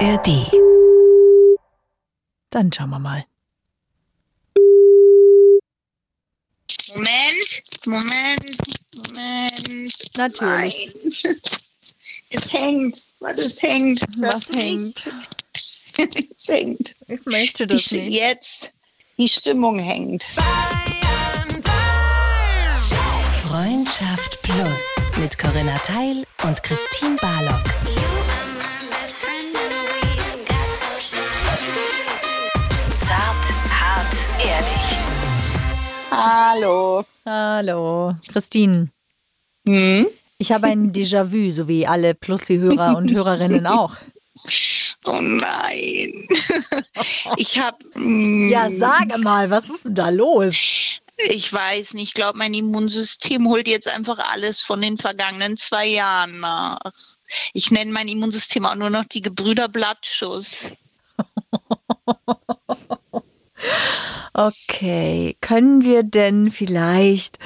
ARD. Dann schauen wir mal. Moment, Moment, Moment. Natürlich. Nein. Es hängt. Was es hängt. Was hängt? es hängt. Ich möchte Die, das Sti- nicht. jetzt. Die Stimmung hängt. Freundschaft Plus mit Corinna Teil und Christine Barlock. Hallo. Hallo, Christine. Hm? Ich habe ein Déjà-vu, so wie alle Plussi-Hörer und Hörerinnen auch. Oh nein. Ich habe. hm, Ja, sage mal, was ist denn da los? Ich weiß nicht. Ich glaube, mein Immunsystem holt jetzt einfach alles von den vergangenen zwei Jahren nach. Ich nenne mein Immunsystem auch nur noch die Gebrüder Blattschuss. Okay, können wir denn vielleicht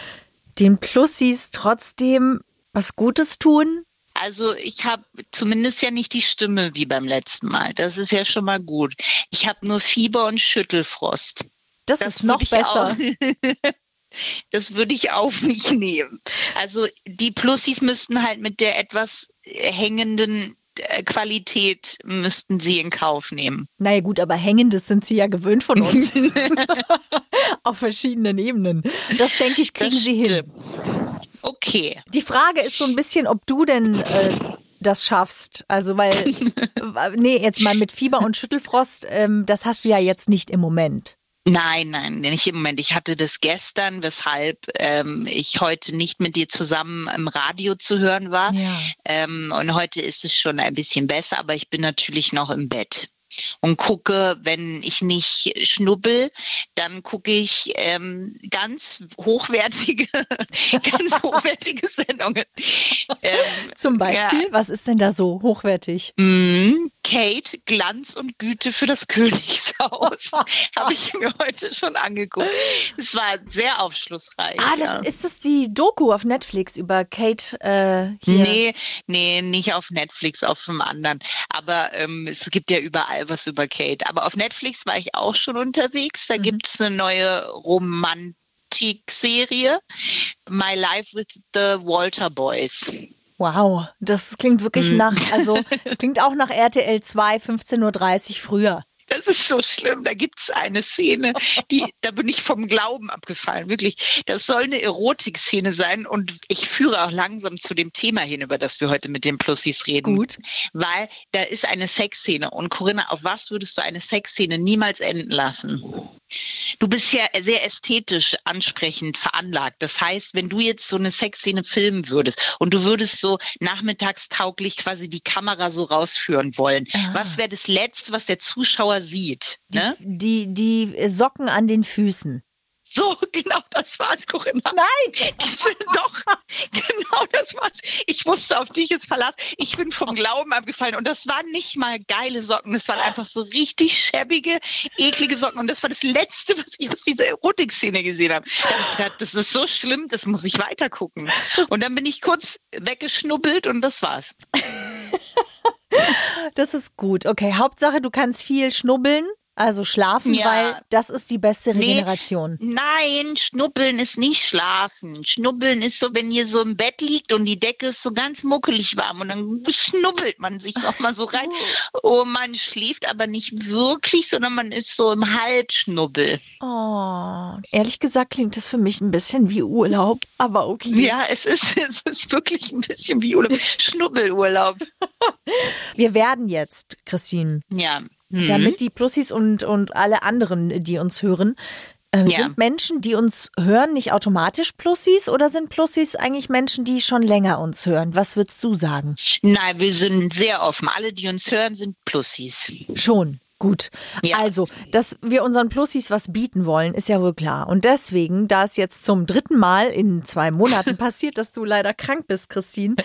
den Plussis trotzdem was Gutes tun? Also ich habe zumindest ja nicht die Stimme wie beim letzten Mal. Das ist ja schon mal gut. Ich habe nur Fieber und Schüttelfrost. Das, Das ist noch besser. Das würde ich auf mich nehmen. Also die Plussis müssten halt mit der etwas hängenden Qualität müssten sie in Kauf nehmen. Naja gut, aber hängendes sind sie ja gewöhnt von uns. Auf verschiedenen Ebenen. Das denke ich, kriegen sie hin. Okay. Die Frage ist so ein bisschen, ob du denn äh, das schaffst. Also, weil, w- nee, jetzt mal mit Fieber und Schüttelfrost, ähm, das hast du ja jetzt nicht im Moment. Nein, nein, nicht im Moment. Ich hatte das gestern, weshalb ähm, ich heute nicht mit dir zusammen im Radio zu hören war. Ja. Ähm, und heute ist es schon ein bisschen besser, aber ich bin natürlich noch im Bett und gucke, wenn ich nicht schnubbel, dann gucke ich ähm, ganz hochwertige, ganz hochwertige Sendungen. Ähm, Zum Beispiel, was ist denn da so hochwertig? mh, Kate, Glanz und Güte für das Königshaus. Habe ich mir heute schon angeguckt. Es war sehr aufschlussreich. Ah, ja. das ist das die Doku auf Netflix über Kate äh, hier. Nee, nee, nicht auf Netflix, auf einem anderen. Aber ähm, es gibt ja überall was über Kate. Aber auf Netflix war ich auch schon unterwegs. Da gibt's eine neue Romantik-Serie. My Life with the Walter Boys. Wow, das klingt wirklich Mhm. nach, also es klingt auch nach RTL 2, 15.30 Uhr früher. Das ist so schlimm. Da gibt's eine Szene, die, da bin ich vom Glauben abgefallen. Wirklich. Das soll eine Erotik-Szene sein. Und ich führe auch langsam zu dem Thema hin, über das wir heute mit den Plussis reden. Gut. Weil da ist eine Sexszene. Und Corinna, auf was würdest du eine Sexszene niemals enden lassen? Du bist ja sehr ästhetisch ansprechend veranlagt. Das heißt, wenn du jetzt so eine Sexszene filmen würdest und du würdest so nachmittagstauglich quasi die Kamera so rausführen wollen, Ah. was wäre das Letzte, was der Zuschauer sieht? Die, Ne? die, die Socken an den Füßen. So, genau das war's, Corinna. Nein! Doch, genau das war's. Ich wusste auf dich jetzt verlassen. Ich bin vom Glauben abgefallen und das waren nicht mal geile Socken. Das waren einfach so richtig schäbige, eklige Socken. Und das war das Letzte, was ich aus dieser Erotik-Szene gesehen habe. Da habe ich gedacht, das ist so schlimm, das muss ich weitergucken. Und dann bin ich kurz weggeschnubbelt und das war's. Das ist gut. Okay, Hauptsache, du kannst viel schnubbeln, also schlafen, Ja. weil das ist die beste Nee. Regeneration. Nein, schnuppeln ist nicht schlafen. Schnubbeln ist so, wenn ihr so im Bett liegt und die Decke ist so ganz muckelig warm und dann schnubbelt man sich noch mal so rein. Oh, man schläft aber nicht wirklich, sondern man ist so im Halbschnubbel. Oh, ehrlich gesagt klingt das für mich ein bisschen wie Urlaub, aber okay. Ja, es ist, es ist wirklich ein bisschen wie Urlaub. Schnubbelurlaub. Wir werden jetzt, Christine, Ja. Mhm. damit die Plussis und, und alle anderen, die uns hören, äh, Ja. sind Menschen, die uns hören, nicht automatisch Plussis oder sind Plussis eigentlich Menschen, die schon länger uns hören? Was würdest du sagen? Nein, wir sind sehr offen. Alle, die uns hören, sind Plussis. Schon. Gut. Ja. Also, dass wir unseren Plussis was bieten wollen, ist ja wohl klar. Und deswegen, da es jetzt zum dritten Mal in zwei Monaten passiert, dass du leider krank bist, Christine,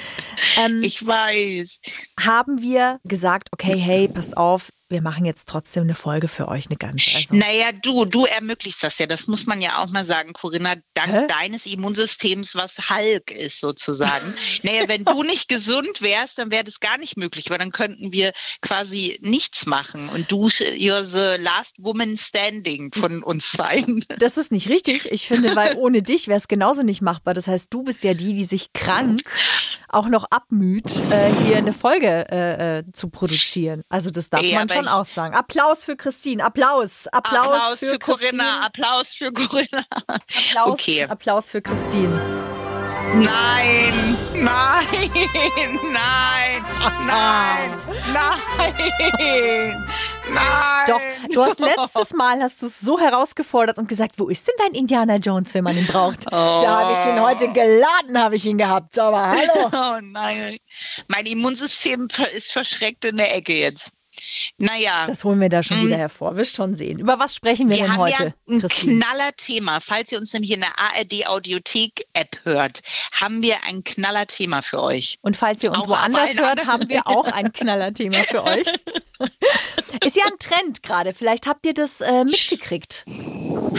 ähm, Ich weiß. haben wir gesagt, okay, hey, passt auf, wir machen jetzt trotzdem eine Folge für euch, eine ganz. Also. Naja, du, du ermöglichst das ja. Das muss man ja auch mal sagen, Corinna, dank Hä? deines Immunsystems, was Hulk ist sozusagen. naja, wenn du nicht gesund wärst, dann wäre das gar nicht möglich, weil dann könnten wir quasi nichts machen. Und du, you're the last woman standing von uns zweien. Das ist nicht richtig. Ich finde, weil ohne dich wäre es genauso nicht machbar. Das heißt, du bist ja die, die sich krank auch noch abmüht, äh, hier eine Folge äh, äh, zu produzieren. Also das darf Ja, man aber schon auch sagen. Applaus für Christine. Applaus. Applaus, Applaus für, für Corinna, Christine. Applaus für Corinna. Applaus, Okay. Applaus für Christine. Nein, nein, nein, nein, nein, nein. Doch, du hast letztes Mal hast du es so herausgefordert und gesagt, wo ist denn dein Indiana Jones, wenn man ihn braucht? Da habe ich ihn heute geladen, habe ich ihn gehabt. Aber hallo. Oh nein, mein Immunsystem ist verschreckt in der Ecke jetzt. Naja, Das holen wir da schon wieder hervor. Wirst schon sehen. Über was sprechen wir, wir denn heute, ja ein Christine? knaller Thema. Falls ihr uns nämlich in der ARD Audiothek App hört, haben wir ein knaller Thema für euch. Und falls ihr uns Auch woanders hört, haben wir auch ein Knallerthema für euch. Ist ja ein Trend gerade. Vielleicht habt ihr das äh, mitgekriegt.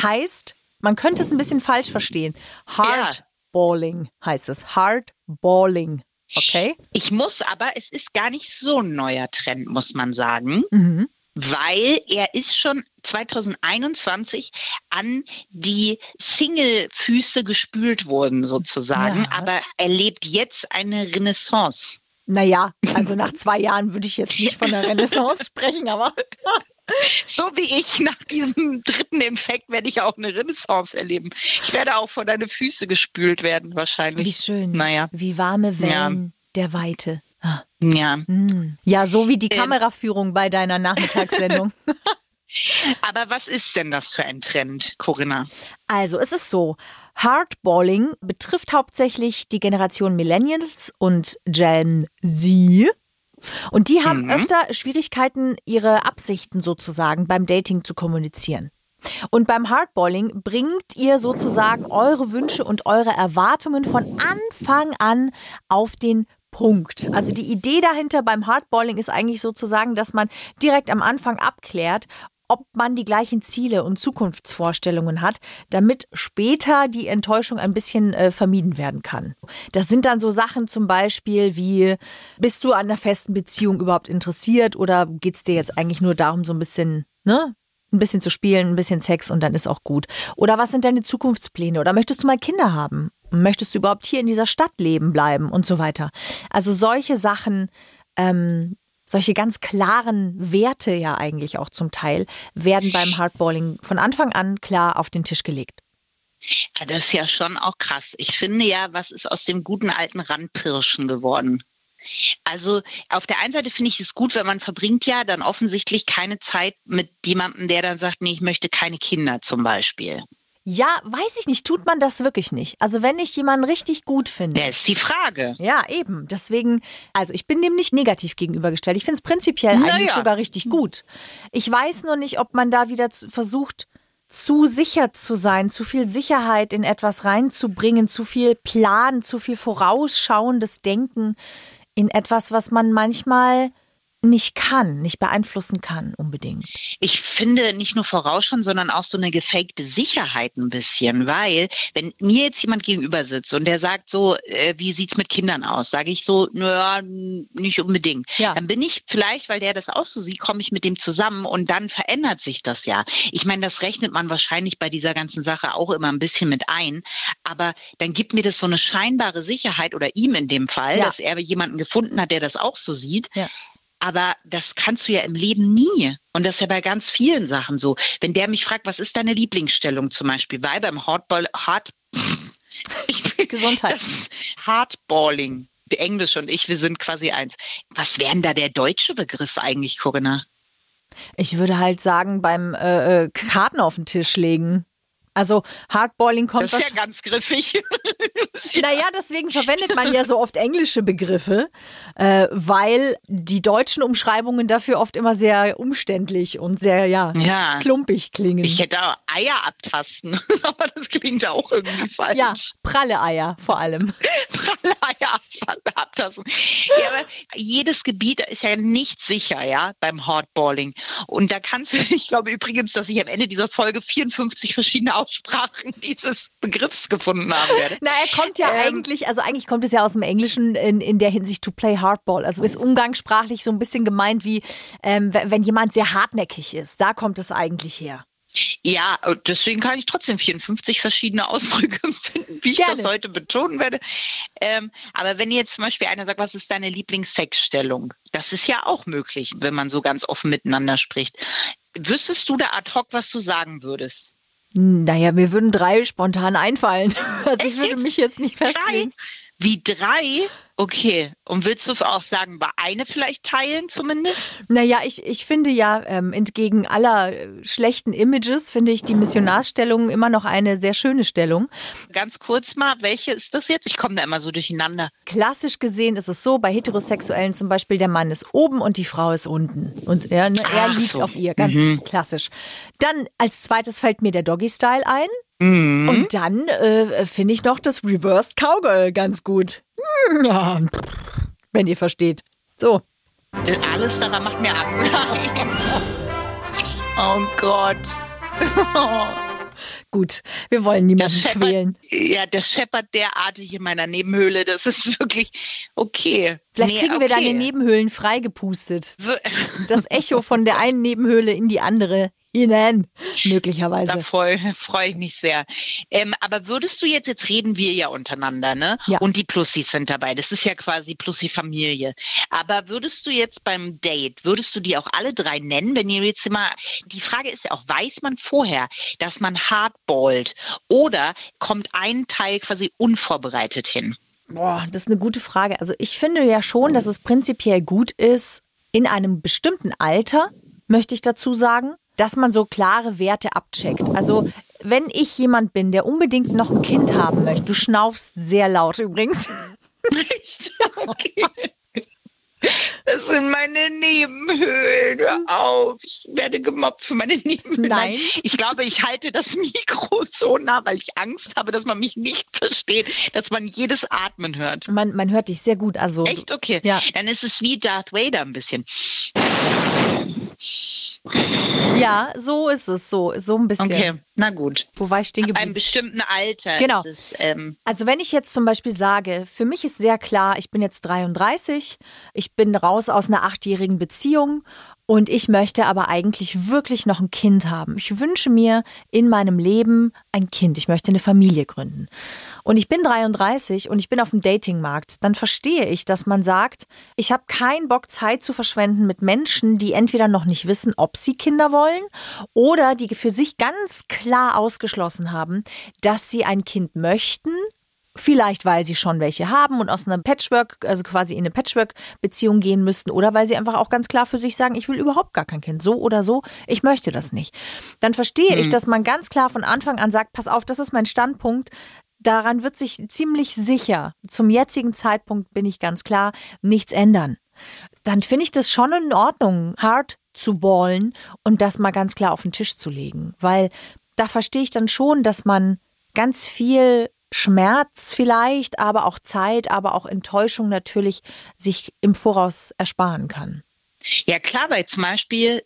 Heißt, man könnte es ein bisschen falsch verstehen. Hardballing heißt es. Hardballing. Okay? Ich muss aber, es ist gar nicht so ein neuer Trend, muss man sagen. Mhm. weil er ist schon 2021 an die Single-Füße gespült worden sozusagen, Ja. aber er lebt jetzt eine Renaissance. Naja, also nach zwei Jahren würde ich jetzt nicht von der Renaissance sprechen, aber So wie ich nach diesem dritten Infekt werde ich auch eine Renaissance erleben. Ich werde auch vor deine Füße gespült werden wahrscheinlich. wie schön. Naja. Wie warme Wellen der Weite. Ah. Ja, Mm. Ja, so wie die Ähm. Kameraführung bei deiner Nachmittagssendung. aber was ist denn das für ein Trend, Corinna? Also, es ist so. Hardballing betrifft hauptsächlich die Generation Millennials und Gen Z. Und die haben Mhm. öfter Schwierigkeiten, ihre Absichten sozusagen beim Dating zu kommunizieren. Und beim Hardballing bringt ihr sozusagen eure Wünsche und eure Erwartungen von Anfang an auf den Punkt. Also die Idee dahinter beim Hardballing ist eigentlich sozusagen, dass man direkt am Anfang abklärt, ob man die gleichen Ziele und Zukunftsvorstellungen hat, damit später die Enttäuschung ein bisschen äh, vermieden werden kann. Das sind dann so Sachen zum Beispiel wie, bist du an einer festen Beziehung überhaupt interessiert oder geht's dir jetzt eigentlich nur darum, so ein bisschen, ne? Ein bisschen zu spielen, ein bisschen Sex und dann ist auch gut. Oder was sind deine Zukunftspläne? Oder möchtest du mal Kinder haben? Möchtest du überhaupt hier in dieser Stadt leben bleiben und so weiter? Also solche Sachen ähm, solche ganz klaren Werte ja eigentlich auch zum Teil, werden beim Hardballing von Anfang an klar auf den Tisch gelegt. Ja, das ist ja schon auch krass. Ich finde ja, was ist aus dem guten alten Randpirschen geworden? Also auf der einen Seite finde ich es gut, wenn man verbringt ja dann offensichtlich keine Zeit mit jemandem, der dann sagt, nee, ich möchte keine Kinder zum Beispiel. Ja, weiß ich nicht, tut man das wirklich nicht. Also wenn ich jemanden richtig gut finde. Der ist die Frage. Ja, eben. Deswegen, also ich bin dem nicht negativ gegenübergestellt. Ich finde es prinzipiell Na eigentlich sogar richtig gut. Ich weiß nur nicht, ob man da wieder versucht, zu sicher zu sein, zu viel Sicherheit in etwas reinzubringen, zu viel Plan, zu viel vorausschauendes Denken in etwas, was man manchmal nicht kann, nicht beeinflussen kann unbedingt. Ich finde nicht nur vorausschauen, sondern auch so eine gefakte Sicherheit ein bisschen, weil wenn mir jetzt jemand gegenüber sitzt und der sagt so, äh, wie sieht's mit Kindern aus, sage ich so, naja, nicht unbedingt. Ja. Dann bin ich vielleicht, weil der das auch so sieht, komme ich mit dem zusammen und dann verändert sich das ja. Ich meine, das rechnet man wahrscheinlich bei dieser ganzen Sache auch immer ein bisschen mit ein, aber dann gibt mir das so eine scheinbare Sicherheit oder ihm in dem Fall, Ja. dass er jemanden gefunden hat, der das auch so sieht. Ja. Aber das kannst du ja im Leben nie. Und das ist ja bei ganz vielen Sachen so. Wenn der mich fragt, was ist deine Lieblingsstellung zum Beispiel? Weil beim Hardball, Hard, ich bin, Gesundheit. Das Hardballing, Englisch und ich, wir sind quasi eins. Was wäre denn da der deutsche Begriff eigentlich, Corinna? Ich würde halt sagen, beim äh, äh, Karten auf den Tisch legen. Also Hardballing kommt Das ist ja ganz griffig. Naja, deswegen verwendet man ja so oft englische Begriffe, äh, weil die deutschen Umschreibungen dafür oft immer sehr umständlich und sehr, ja, Ja. klumpig klingen. Ich hätte auch Eier abtasten, aber das klingt auch irgendwie falsch. ja, pralle Eier vor allem. Pralle Eier ab- abtasten. Ja, aber jedes Gebiet ist ja nicht sicher, ja, beim Hardballing. Und da kannst du, ich glaube übrigens, dass ich am Ende dieser Folge 54 verschiedene Aussprachen dieses Begriffs gefunden haben werde. Na, er kommt ja Ähm. eigentlich, also eigentlich kommt es ja aus dem Englischen in, in der Hinsicht to play hardball. Also ist umgangssprachlich so ein bisschen gemeint wie, ähm, wenn jemand sehr hartnäckig ist. Da kommt es eigentlich her. Ja, deswegen kann ich trotzdem 54 verschiedene Ausdrücke finden, wie ich Gerne. das heute betonen werde. Ähm, aber wenn jetzt zum Beispiel einer sagt, was ist deine Lieblingssexstellung? Das ist ja auch möglich, wenn man so ganz offen miteinander spricht. Wüsstest du da ad hoc, was du sagen würdest? Naja, mir würden drei spontan einfallen. Also ich Echt würde jetzt? mich jetzt nicht Drei? Wie drei? Okay. Und willst du auch sagen, bei eine vielleicht teilen zumindest? Naja, ich, ich finde ja, ähm, entgegen aller äh, schlechten Images, finde ich die Missionarsstellung immer noch eine sehr schöne Stellung. Ganz kurz mal, welche ist das jetzt? Ich komme da immer so durcheinander. Klassisch gesehen ist es so, bei Heterosexuellen zum Beispiel, der Mann ist oben und die Frau ist unten. Und er, ne, er liegt so. auf ihr, ganz klassisch. Dann als zweites fällt mir der Doggy-Style ein. Mhm. Und dann äh, finde ich noch das Reversed Cowgirl ganz gut. Ja, wenn ihr versteht. So. Alles daran macht mir Angst. Oh Gott. Gut, wir wollen niemanden Das quälen. scheppert, ja, das scheppert derartig in meiner Nebenhöhle. Das ist wirklich okay. Vielleicht Nee, kriegen wir okay. deine Nebenhöhlen freigepustet. Wir- Das Echo von der einen Nebenhöhle in die andere hinein, möglicherweise. Da freue freu ich mich sehr. Ähm, aber würdest du jetzt, jetzt reden wir ja untereinander, ne? Ja. Und die Plussis sind dabei. Das ist ja quasi Plussi-Familie. Aber würdest du jetzt beim Date, würdest du die auch alle drei nennen, wenn ihr jetzt immer, die Frage ist ja auch, weiß man vorher, dass man hardballt oder kommt ein Teil quasi unvorbereitet hin? Boah, das ist eine gute Frage. Also ich finde ja schon, dass es prinzipiell gut ist, in einem bestimmten Alter, möchte ich dazu sagen, dass man so klare Werte abcheckt. Also wenn ich jemand bin, der unbedingt noch ein Kind haben möchte, du schnaufst sehr laut übrigens. Echt? Okay. Das sind meine Nebenhöhlen. Hör auf. Ich werde gemobbt für meine Nebenhöhlen. Nein. Ich glaube, ich halte das Mikro so nah, weil ich Angst habe, dass man mich nicht versteht, dass man jedes Atmen hört. Man, man hört dich sehr gut. Also Echt? Okay. Ja. Dann ist es wie Darth Vader ein bisschen. Ja, so ist es, so so ein bisschen. Okay, na gut. Wo war ich stehen Ab einem geblieben? bestimmten Alter Genau. ist es. Ähm, Also wenn ich jetzt zum Beispiel sage, für mich ist sehr klar, ich bin jetzt 33, ich bin raus aus einer achtjährigen Beziehung und ich möchte aber eigentlich wirklich noch ein Kind haben. Ich wünsche mir in meinem Leben ein Kind. Ich möchte eine Familie gründen. Und ich bin 33 und ich bin auf dem Datingmarkt. Dann verstehe ich, dass man sagt, ich habe keinen Bock, Zeit zu verschwenden mit Menschen, die entweder noch nicht wissen, ob sie Kinder wollen oder die für sich ganz klar ausgeschlossen haben, dass sie ein Kind möchten, Vielleicht, weil sie schon welche haben und aus einer Patchwork, also quasi in eine Patchwork-Beziehung gehen müssten oder weil sie einfach auch ganz klar für sich sagen, ich will überhaupt gar kein Kind. So oder so, ich möchte das nicht. Dann verstehe ich, dass man ganz klar von Anfang an sagt, pass auf, das ist mein Standpunkt. Daran wird sich ziemlich sicher, zum jetzigen Zeitpunkt bin ich ganz klar, nichts ändern. Dann finde ich das schon in Ordnung, hart zu ballen und das mal ganz klar auf den Tisch zu legen. Weil da verstehe ich dann schon, dass man ganz viel Schmerz vielleicht, aber auch Zeit, aber auch Enttäuschung natürlich sich im Voraus ersparen kann. Ja, klar, weil zum Beispiel,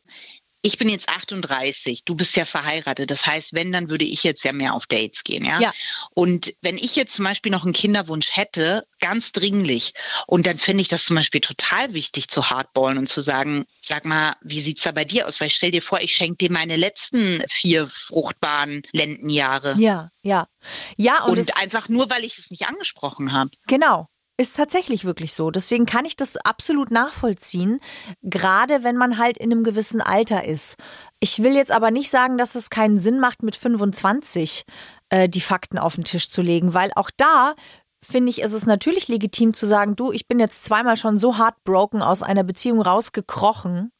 ich bin jetzt 38, du bist ja verheiratet. Das heißt, wenn, dann würde ich jetzt ja mehr auf Dates gehen, ja? Ja. Und wenn ich jetzt zum Beispiel noch einen Kinderwunsch hätte, ganz dringlich, und dann finde ich das zum Beispiel total wichtig zu hardballen und zu sagen, sag mal, wie sieht's da bei dir aus? Weil stell dir vor, ich schenke dir meine letzten vier fruchtbaren Lendenjahre. Ja, ja. Ja, und, Und es, einfach nur, weil ich es nicht angesprochen habe. genau. Ist tatsächlich wirklich so. Deswegen kann ich das absolut nachvollziehen, gerade wenn man halt in einem gewissen Alter ist. Ich will jetzt aber nicht sagen, dass es keinen Sinn macht, mit 25 äh, die Fakten auf den Tisch zu legen, weil auch da finde ich, ist es natürlich legitim zu sagen, du, ich bin jetzt zweimal schon so heartbroken aus einer Beziehung rausgekrochen.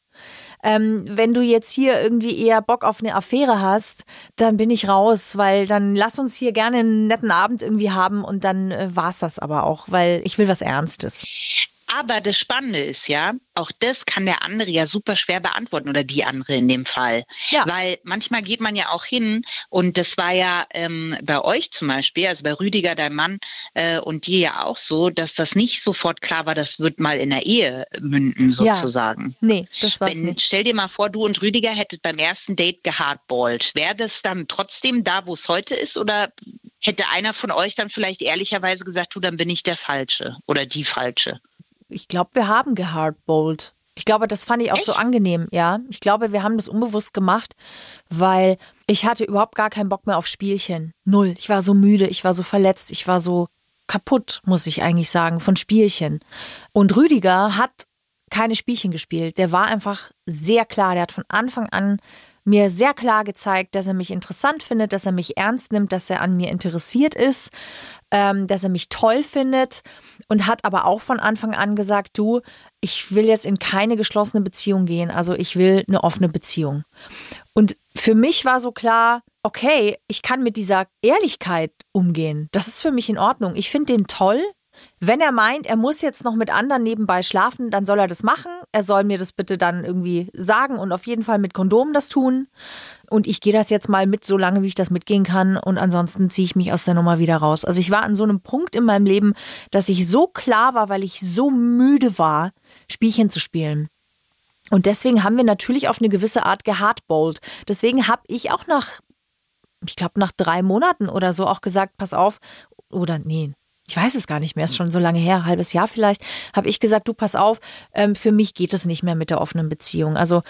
Ähm, wenn du jetzt hier irgendwie eher Bock auf eine Affäre hast, dann bin ich raus, weil dann lass uns hier gerne einen netten Abend irgendwie haben und dann äh, war's das aber auch, weil ich will was Ernstes. Aber das Spannende ist ja, auch das kann der andere ja super schwer beantworten oder die andere in dem Fall. Ja. Weil manchmal geht man ja auch hin und das war ja ähm, bei euch zum Beispiel, also bei Rüdiger, dein Mann äh, und dir ja auch so, dass das nicht sofort klar war, das wird mal in der Ehe münden sozusagen. Ja. Nee, das war's Wenn, nicht. Stell dir mal vor, du und Rüdiger hättet beim ersten Date gehardballt. Wäre das dann trotzdem da, wo es heute ist oder hätte einer von euch dann vielleicht ehrlicherweise gesagt, du, dann bin ich der Falsche oder die Falsche? Ich glaube, wir haben gehardbowlt. Ich glaube, das fand ich auch Echt? so angenehm, ja. Ich glaube, wir haben das unbewusst gemacht, weil ich hatte überhaupt gar keinen Bock mehr auf Spielchen. Null. Ich war so müde, ich war so verletzt, ich war so kaputt, muss ich eigentlich sagen, von Spielchen. Und Rüdiger hat keine Spielchen gespielt. Der war einfach sehr klar. Der hat von Anfang an mir sehr klar gezeigt, dass er mich interessant findet, dass er mich ernst nimmt, dass er an mir interessiert ist, ähm, dass er mich toll findet und hat aber auch von Anfang an gesagt, du, ich will jetzt in keine geschlossene Beziehung gehen, also ich will eine offene Beziehung. Und für mich war so klar, okay, ich kann mit dieser Ehrlichkeit umgehen. Das ist für mich in Ordnung. Ich finde den toll. Wenn er meint, er muss jetzt noch mit anderen nebenbei schlafen, dann soll er das machen. Er soll mir das bitte dann irgendwie sagen und auf jeden Fall mit Kondom das tun. Und ich gehe das jetzt mal mit, so lange wie ich das mitgehen kann. Und ansonsten ziehe ich mich aus der Nummer wieder raus. Also ich war an so einem Punkt in meinem Leben, dass ich so klar war, weil ich so müde war, Spielchen zu spielen. Und deswegen haben wir natürlich auf eine gewisse Art gehardbowlt. Deswegen habe ich auch nach, ich glaube, nach drei Monaten oder so auch gesagt, pass auf, oder nee, ich weiß es gar nicht mehr, ist schon so lange her, halbes Jahr vielleicht, habe ich gesagt, du pass auf, ähm, für mich geht es nicht mehr mit der offenen Beziehung. Also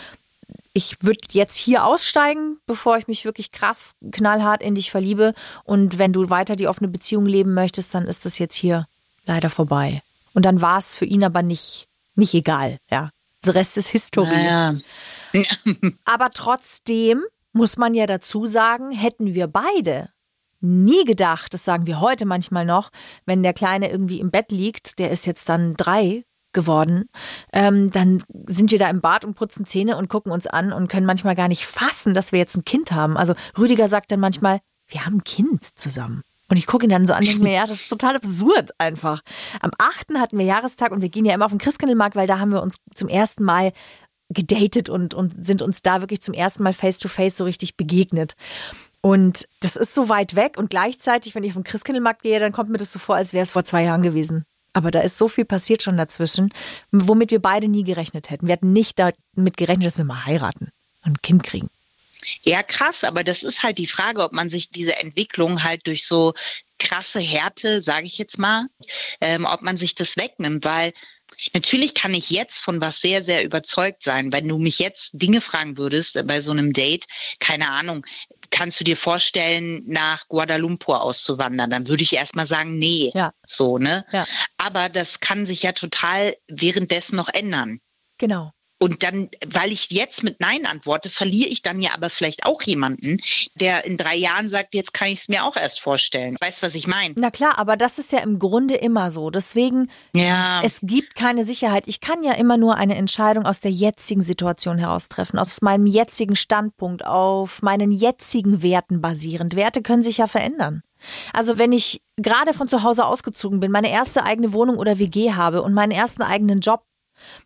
ich würde jetzt hier aussteigen, bevor ich mich wirklich krass knallhart in dich verliebe. Und wenn du weiter die offene Beziehung leben möchtest, dann ist das jetzt hier leider vorbei. Und dann war es für ihn aber nicht, nicht egal, ja. Der Rest ist Historie. Naja. aber trotzdem muss man ja dazu sagen, hätten wir beide nie gedacht, das sagen wir heute manchmal noch, wenn der Kleine irgendwie im Bett liegt, der ist jetzt dann drei geworden, ähm, dann sind wir da im Bad und putzen Zähne und gucken uns an und können manchmal gar nicht fassen, dass wir jetzt ein Kind haben. Also Rüdiger sagt dann manchmal, wir haben ein Kind zusammen. Und ich gucke ihn dann so an und denke mir, ja, das ist total absurd einfach. Am 8. hatten wir Jahrestag und wir gehen ja immer auf den Christkindlmarkt, weil da haben wir uns zum ersten Mal gedatet und, und sind uns da wirklich zum ersten Mal face to face so richtig begegnet. Und das ist so weit weg und gleichzeitig, wenn ich auf den Christkindlmarkt gehe, dann kommt mir das so vor, als wäre es vor zwei Jahren gewesen. Aber da ist so viel passiert schon dazwischen, womit wir beide nie gerechnet hätten. Wir hätten nicht damit gerechnet, dass wir mal heiraten und ein Kind kriegen. Ja, krass, aber das ist halt die Frage, ob man sich diese Entwicklung halt durch so krasse Härte, sage ich jetzt mal, ähm, ob man sich das wegnimmt, weil Natürlich kann ich jetzt von was sehr, sehr überzeugt sein. Wenn du mich jetzt Dinge fragen würdest äh, bei so einem Date, keine Ahnung, kannst du dir vorstellen, nach Guadalumpur auszuwandern? Dann würde ich erstmal sagen, nee. Ja. So, ne? Ja. Aber das kann sich ja total währenddessen noch ändern. Genau. Und dann, weil ich jetzt mit Nein antworte, verliere ich dann ja aber vielleicht auch jemanden, der in drei Jahren sagt, jetzt kann ich es mir auch erst vorstellen. Weißt du, was ich meine? Na klar, aber das ist ja im Grunde immer so. Deswegen, ja. es gibt keine Sicherheit. Ich kann ja immer nur eine Entscheidung aus der jetzigen Situation heraus treffen, aus meinem jetzigen Standpunkt, auf meinen jetzigen Werten basierend. Werte können sich ja verändern. Also wenn ich gerade von zu Hause ausgezogen bin, meine erste eigene Wohnung oder WG habe und meinen ersten eigenen Job,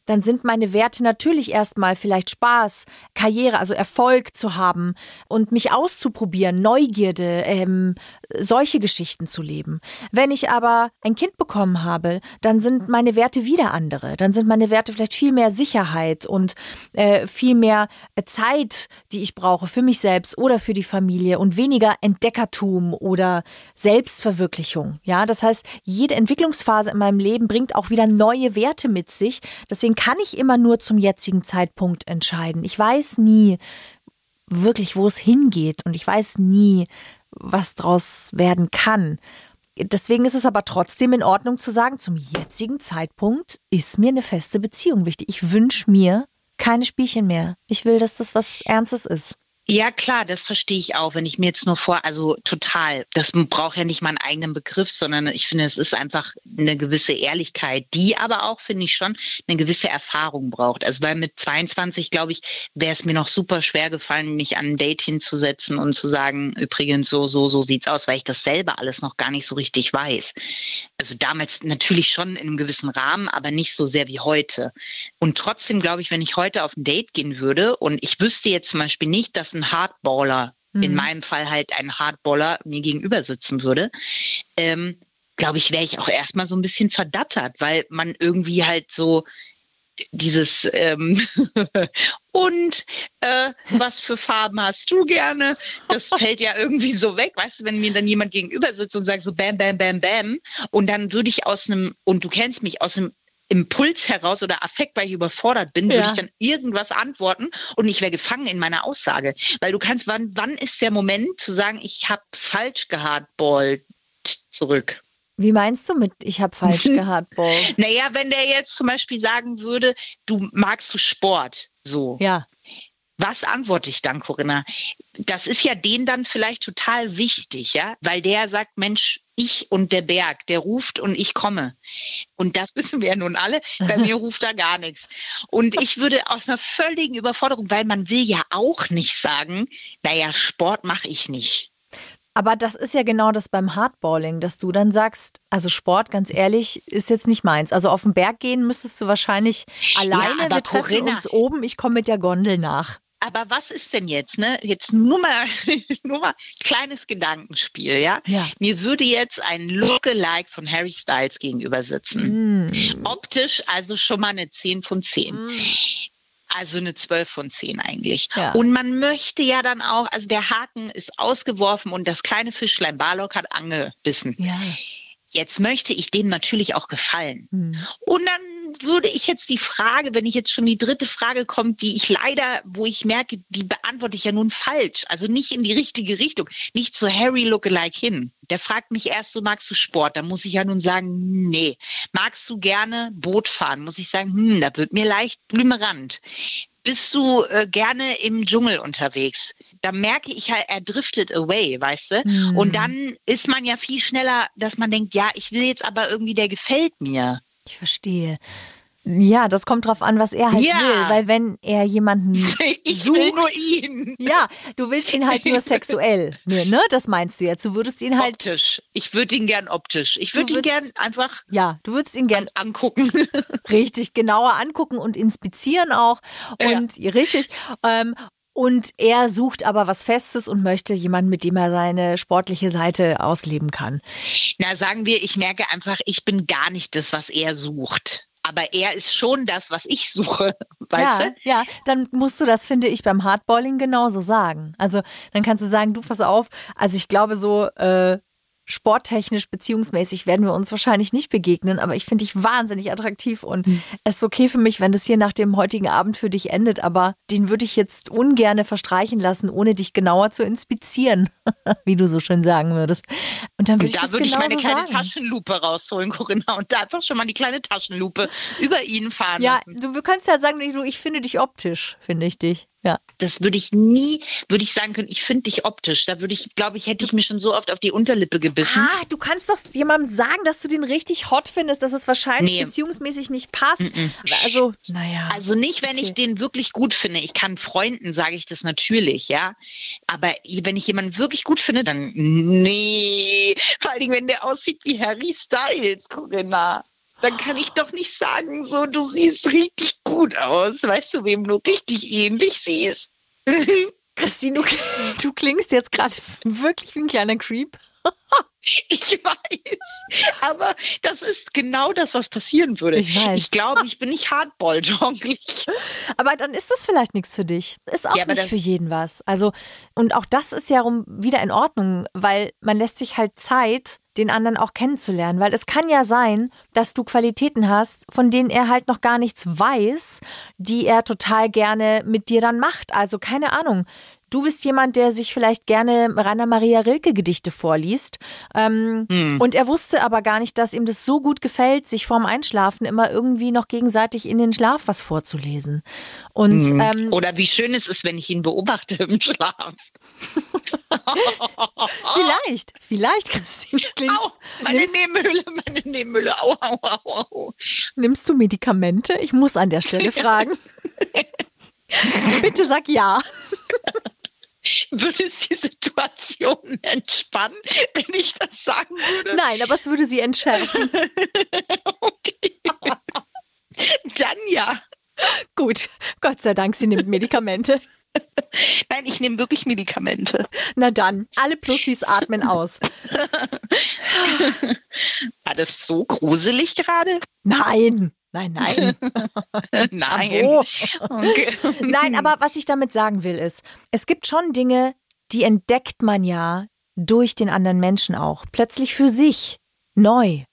dann sind meine Werte natürlich erstmal vielleicht Spaß, Karriere, also Erfolg zu haben und mich auszuprobieren, Neugierde, ähm, solche Geschichten zu leben. Wenn ich aber ein Kind bekommen habe, dann sind meine Werte wieder andere. Dann sind meine Werte vielleicht viel mehr Sicherheit und äh, viel mehr Zeit, die ich brauche für mich selbst oder für die Familie und weniger Entdeckertum oder Selbstverwirklichung. Ja, das heißt, jede Entwicklungsphase in meinem Leben bringt auch wieder neue Werte mit sich, Deswegen kann ich immer nur zum jetzigen Zeitpunkt entscheiden. Ich weiß nie wirklich, wo es hingeht und ich weiß nie, was draus werden kann. Deswegen ist es aber trotzdem in Ordnung zu sagen, zum jetzigen Zeitpunkt ist mir eine feste Beziehung wichtig. Ich wünsche mir keine Spielchen mehr. Ich will, dass das was Ernstes ist. Ja, klar, das verstehe ich auch. Wenn ich mir jetzt nur vor, also total, das braucht ja nicht mal einen eigenen Begriff, sondern ich finde, es ist einfach eine gewisse Ehrlichkeit, die aber auch, finde ich schon, eine gewisse Erfahrung braucht. Also weil mit 22, glaube ich, wäre es mir noch super schwer gefallen, mich an ein Date hinzusetzen und zu sagen, übrigens, so, so, so sieht's aus, weil ich das selber alles noch gar nicht so richtig weiß. Also damals natürlich schon in einem gewissen Rahmen, aber nicht so sehr wie heute. Und trotzdem glaube ich, wenn ich heute auf ein Date gehen würde und ich wüsste jetzt zum Beispiel nicht, dass ein Hardballer, mhm. in meinem Fall halt ein Hardballer, mir gegenüber sitzen würde, ähm, glaube ich, wäre ich auch erstmal so ein bisschen verdattert, weil man irgendwie halt so dieses ähm, und äh, was für Farben hast du gerne? Das fällt ja irgendwie so weg, weißt du, wenn mir dann jemand gegenüber sitzt und sagt so bam, bam, bam, bam und dann würde ich aus einem, und du kennst mich, aus einem Impuls heraus oder Affekt, weil ich überfordert bin, ja. würde ich dann irgendwas antworten und ich wäre gefangen in meiner Aussage. Weil du kannst, wann, wann ist der Moment zu sagen, ich habe falsch gehardballt zurück? Wie meinst du mit, ich habe falsch gehardballt? naja, wenn der jetzt zum Beispiel sagen würde, du magst du Sport, so. Ja. Was antworte ich dann, Corinna? Das ist ja den dann vielleicht total wichtig, ja, weil der sagt, Mensch, ich und der Berg, der ruft und ich komme. Und das wissen wir ja nun alle, bei mir ruft da gar nichts. Und ich würde aus einer völligen Überforderung, weil man will ja auch nicht sagen, naja, Sport mache ich nicht. Aber das ist ja genau das beim Hardballing, dass du dann sagst, also Sport, ganz ehrlich, ist jetzt nicht meins. Also auf den Berg gehen müsstest du wahrscheinlich alleine. Ja, wir treffen Corinna, uns oben, ich komme mit der Gondel nach aber was ist denn jetzt, ne? Jetzt nur mal, nur mal kleines Gedankenspiel, ja? ja? Mir würde jetzt ein Lookalike von Harry Styles gegenüber sitzen. Mm. Optisch also schon mal eine 10 von 10. Mm. Also eine 12 von 10 eigentlich. Ja. Und man möchte ja dann auch, also der Haken ist ausgeworfen und das kleine Fischlein Barlock hat angebissen. Ja. Jetzt möchte ich dem natürlich auch gefallen. Mhm. Und dann würde ich jetzt die Frage, wenn ich jetzt schon die dritte Frage kommt, die ich leider, wo ich merke, die beantworte ich ja nun falsch. Also nicht in die richtige Richtung. Nicht zu Harry Lookalike hin. Der fragt mich erst so, magst du Sport? Da muss ich ja nun sagen, nee. Magst du gerne Boot fahren? Muss ich sagen, hm, da wird mir leicht blümerant bist du äh, gerne im Dschungel unterwegs. Da merke ich halt, er driftet away, weißt du? Mhm. Und dann ist man ja viel schneller, dass man denkt, ja, ich will jetzt aber irgendwie, der gefällt mir. Ich verstehe. Ja, das kommt drauf an, was er halt ja. will, weil wenn er jemanden ich sucht, will nur ihn. Ja, du willst ihn halt nur sexuell, ne? Das meinst du jetzt? Du würdest ihn halt optisch. Ich würde ihn gern optisch. Ich würde ihn gern einfach Ja, du würdest ihn gern angucken. Richtig, genauer angucken und inspizieren auch und ja. richtig ähm, und er sucht aber was Festes und möchte jemanden, mit dem er seine sportliche Seite ausleben kann. Na, sagen wir, ich merke einfach, ich bin gar nicht das, was er sucht aber er ist schon das, was ich suche. Weißt ja, du? ja, dann musst du das, finde ich, beim Hardballing genauso sagen. Also dann kannst du sagen, du pass auf, also ich glaube so, äh, sporttechnisch, beziehungsmäßig werden wir uns wahrscheinlich nicht begegnen, aber ich finde dich wahnsinnig attraktiv und mhm. es ist okay für mich, wenn das hier nach dem heutigen Abend für dich endet, aber den würde ich jetzt ungerne verstreichen lassen, ohne dich genauer zu inspizieren, wie du so schön sagen würdest. Und dann würde ich, da würde ich meine kleine sagen. Taschenlupe rausholen, Corinna, und da einfach schon mal die kleine Taschenlupe über ihn fahren ja, lassen. Ja, du kannst ja sagen, ich finde dich optisch, finde ich dich. Ja. Das würde ich nie, würde ich sagen können, ich finde dich optisch. Da würde ich, glaube ich, hätte ich mir schon so oft auf die Unterlippe gebissen. Ah, du kannst doch jemandem sagen, dass du den richtig hot findest, dass es wahrscheinlich nee. beziehungsmäßig nicht passt. Mm -mm. Also, naja. Also nicht, wenn okay. ich den wirklich gut finde. Ich kann Freunden, sage ich das natürlich, ja. Aber wenn ich jemanden wirklich gut finde, dann nee. Vor allem, wenn der aussieht wie Harry Styles, Corinna dann kann ich doch nicht sagen, so, du siehst richtig gut aus. Weißt du, wem du richtig ähnlich siehst? Christine, du, du klingst jetzt gerade wirklich wie ein kleiner Creep. Ich weiß, aber das ist genau das, was passieren würde. Ich weiß. Ich glaube, ich bin nicht hardball-jonglich. Aber dann ist das vielleicht nichts für dich. Ist auch ja, nicht für jeden was. Also, und auch das ist ja wieder in Ordnung, weil man lässt sich halt Zeit, den anderen auch kennenzulernen. Weil es kann ja sein, dass du Qualitäten hast, von denen er halt noch gar nichts weiß, die er total gerne mit dir dann macht. Also keine Ahnung Du bist jemand, der sich vielleicht gerne Rainer Maria Rilke Gedichte vorliest. Ähm, hm. Und er wusste aber gar nicht, dass ihm das so gut gefällt, sich vorm Einschlafen immer irgendwie noch gegenseitig in den Schlaf was vorzulesen. Und, hm. ähm, Oder wie schön es ist, wenn ich ihn beobachte im Schlaf. vielleicht, vielleicht, Christine. Klingst, au, meine nimmst, Nebenhöhle, meine Nebenhöhle. Au, au, au, au. Nimmst du Medikamente? Ich muss an der Stelle fragen. Bitte sag ja. Würde es die Situation entspannen, wenn ich das sagen würde? Nein, aber es würde sie entschärfen. okay. Dann ja. Gut, Gott sei Dank, sie nimmt Medikamente. Nein, ich nehme wirklich Medikamente. Na dann, alle Plussis atmen aus. War das so gruselig gerade? Nein. Nein, nein. nein. Okay. Nein, aber was ich damit sagen will, ist, es gibt schon Dinge, die entdeckt man ja durch den anderen Menschen auch. Plötzlich für sich. Neu.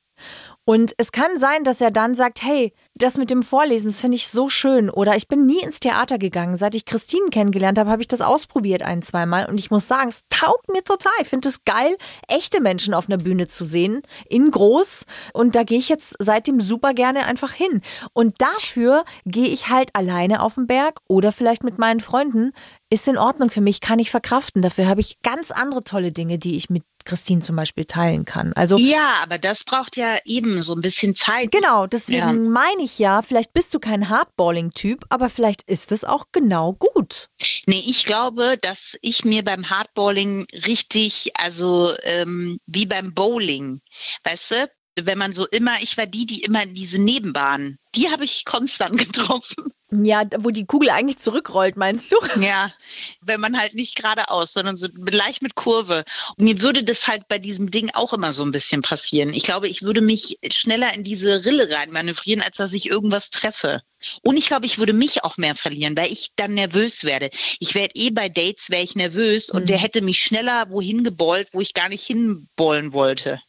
Und es kann sein, dass er dann sagt, hey, das mit dem Vorlesen, das finde ich so schön. Oder ich bin nie ins Theater gegangen. Seit ich Christine kennengelernt habe, habe ich das ausprobiert ein, zweimal. Und ich muss sagen, es taugt mir total. Ich finde es geil, echte Menschen auf einer Bühne zu sehen, in groß. Und da gehe ich jetzt seitdem super gerne einfach hin. Und dafür gehe ich halt alleine auf den Berg oder vielleicht mit meinen Freunden ist in Ordnung für mich, kann ich verkraften. Dafür habe ich ganz andere tolle Dinge, die ich mit Christine zum Beispiel teilen kann. Also ja, aber das braucht ja eben so ein bisschen Zeit. Genau, deswegen ja. meine ich ja, vielleicht bist du kein Hardballing-Typ, aber vielleicht ist es auch genau gut. Nee, ich glaube, dass ich mir beim Hardballing richtig, also ähm, wie beim Bowling, weißt du, wenn man so immer, ich war die, die immer in diese Nebenbahn, die habe ich konstant getroffen. Ja, wo die Kugel eigentlich zurückrollt, meinst du? Ja, wenn man halt nicht geradeaus, sondern so leicht mit Kurve. Und mir würde das halt bei diesem Ding auch immer so ein bisschen passieren. Ich glaube, ich würde mich schneller in diese Rille rein manövrieren, als dass ich irgendwas treffe. Und ich glaube, ich würde mich auch mehr verlieren, weil ich dann nervös werde. Ich werde eh bei Dates, wäre ich nervös mhm. und der hätte mich schneller wohin geballt, wo ich gar nicht hinballen wollte.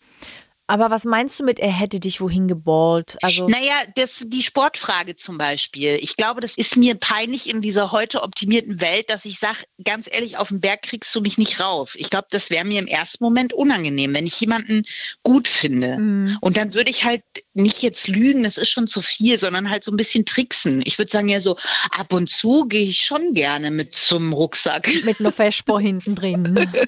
Aber was meinst du mit, er hätte dich wohin geballt? Also naja, das, die Sportfrage zum Beispiel. Ich glaube, das ist mir peinlich in dieser heute optimierten Welt, dass ich sage, ganz ehrlich, auf den Berg kriegst du mich nicht rauf. Ich glaube, das wäre mir im ersten Moment unangenehm, wenn ich jemanden gut finde. Mhm. Und dann würde ich halt nicht jetzt lügen, das ist schon zu viel, sondern halt so ein bisschen tricksen. Ich würde sagen, ja, so ab und zu gehe ich schon gerne mit zum Rucksack. Mit einer Feschbo hinten drin.